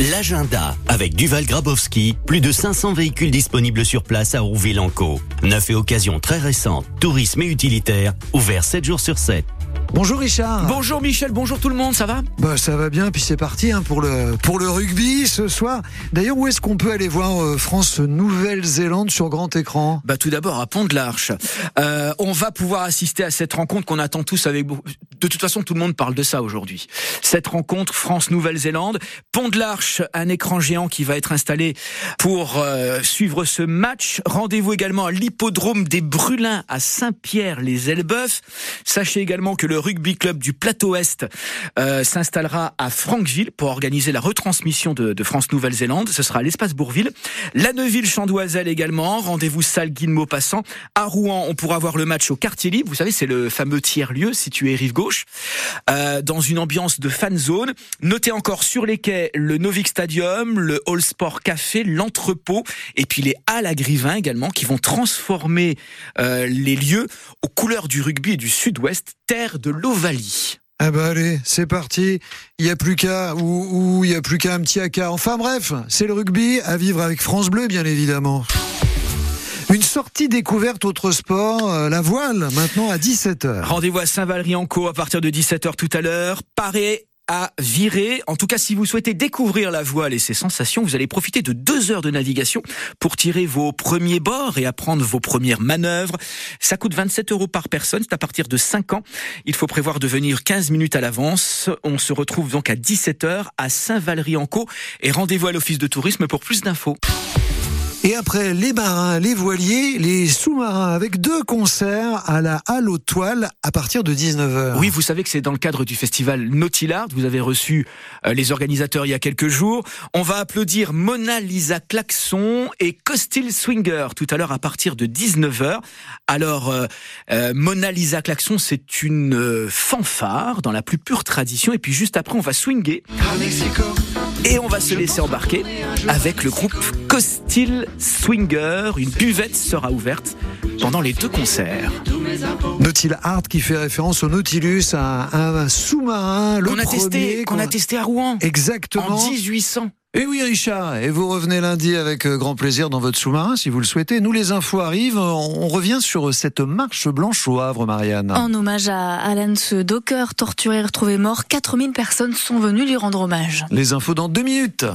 L'agenda avec Duval Grabowski, plus de 500 véhicules disponibles sur place à Rouville-en-Caux. Neuf et occasions très récentes, tourisme et utilitaire, ouvert 7 jours sur 7. Bonjour Richard. Bonjour Michel, bonjour tout le monde, ça va? Bah ça va bien, puis c'est parti hein, pour le pour le rugby ce soir. D'ailleurs, où est-ce qu'on peut aller voir euh, France Nouvelle-Zélande sur grand écran? Bah tout d'abord à Pont de l'Arche. Euh, on va pouvoir assister à cette rencontre qu'on attend tous avec de toute façon tout le monde parle de ça aujourd'hui. Cette rencontre France Nouvelle-Zélande, Pont de l'Arche, un écran géant qui va être installé pour euh, suivre ce match. Rendez-vous également à l'hippodrome des Brulins à Saint-Pierre-les-Elbeuf. Sachez également que le rugby club du Plateau Est euh, s'installera à Franqueville pour organiser la retransmission de, de France Nouvelle-Zélande. Ce sera à l'espace Bourville. La Neuville-Chandoiselle également. Rendez-vous salle Guy Maupassant. À Rouen, on pourra voir le match au quartier libre. Vous savez, c'est le fameux tiers-lieu situé rive gauche, euh, dans une ambiance de fan zone. Notez encore sur les quais le Novik Stadium, le All Sport Café, l'entrepôt et puis les halles à Grivin également qui vont transformer euh, les lieux aux couleurs du rugby et du sud-ouest, terre de l'Ovalie. Ah bah allez, c'est parti. Il y a plus qu'à ou il y a plus qu'à un petit haka. Enfin bref, c'est le rugby à vivre avec France Bleu bien évidemment. Une sortie découverte autre sport, euh, la voile, maintenant à 17h. Rendez-vous à Saint-Valery-en-Caux à partir de 17h tout à l'heure. Paré à virer. En tout cas, si vous souhaitez découvrir la voile et ses sensations, vous allez profiter de deux heures de navigation pour tirer vos premiers bords et apprendre vos premières manœuvres. Ça coûte 27 euros par personne. C'est à partir de 5 ans. Il faut prévoir de venir 15 minutes à l'avance. On se retrouve donc à 17 heures à Saint-Valery-en-Caux et rendez-vous à l'office de tourisme pour plus d'infos. Et après les marins, les voiliers, les sous-marins avec deux concerts à la Halle aux Toiles à partir de 19h. Oui, vous savez que c'est dans le cadre du festival Nautilard. Vous avez reçu euh, les organisateurs il y a quelques jours. On va applaudir Mona Lisa Klaxon et Costil Swinger tout à l'heure à partir de 19h. Alors, euh, euh, Mona Lisa Klaxon, c'est une fanfare dans la plus pure tradition. Et puis juste après, on va swinger. Et on va se laisser embarquer avec le groupe Costil Swinger. Une buvette sera ouverte pendant les deux concerts. Nautil Art qui fait référence au Nautilus, un, un sous-marin, le Qu'on a premier testé, qu'on a testé à Rouen. Exactement. En 1800. Et oui, Richard, et vous revenez lundi avec euh, grand plaisir dans votre sous-marin, si vous le souhaitez. Nous, les infos arrivent. On on revient sur cette marche blanche au Havre, Marianne. En hommage à Alan ce docker torturé et retrouvé mort, 4000 personnes sont venues lui rendre hommage. Les infos dans deux minutes.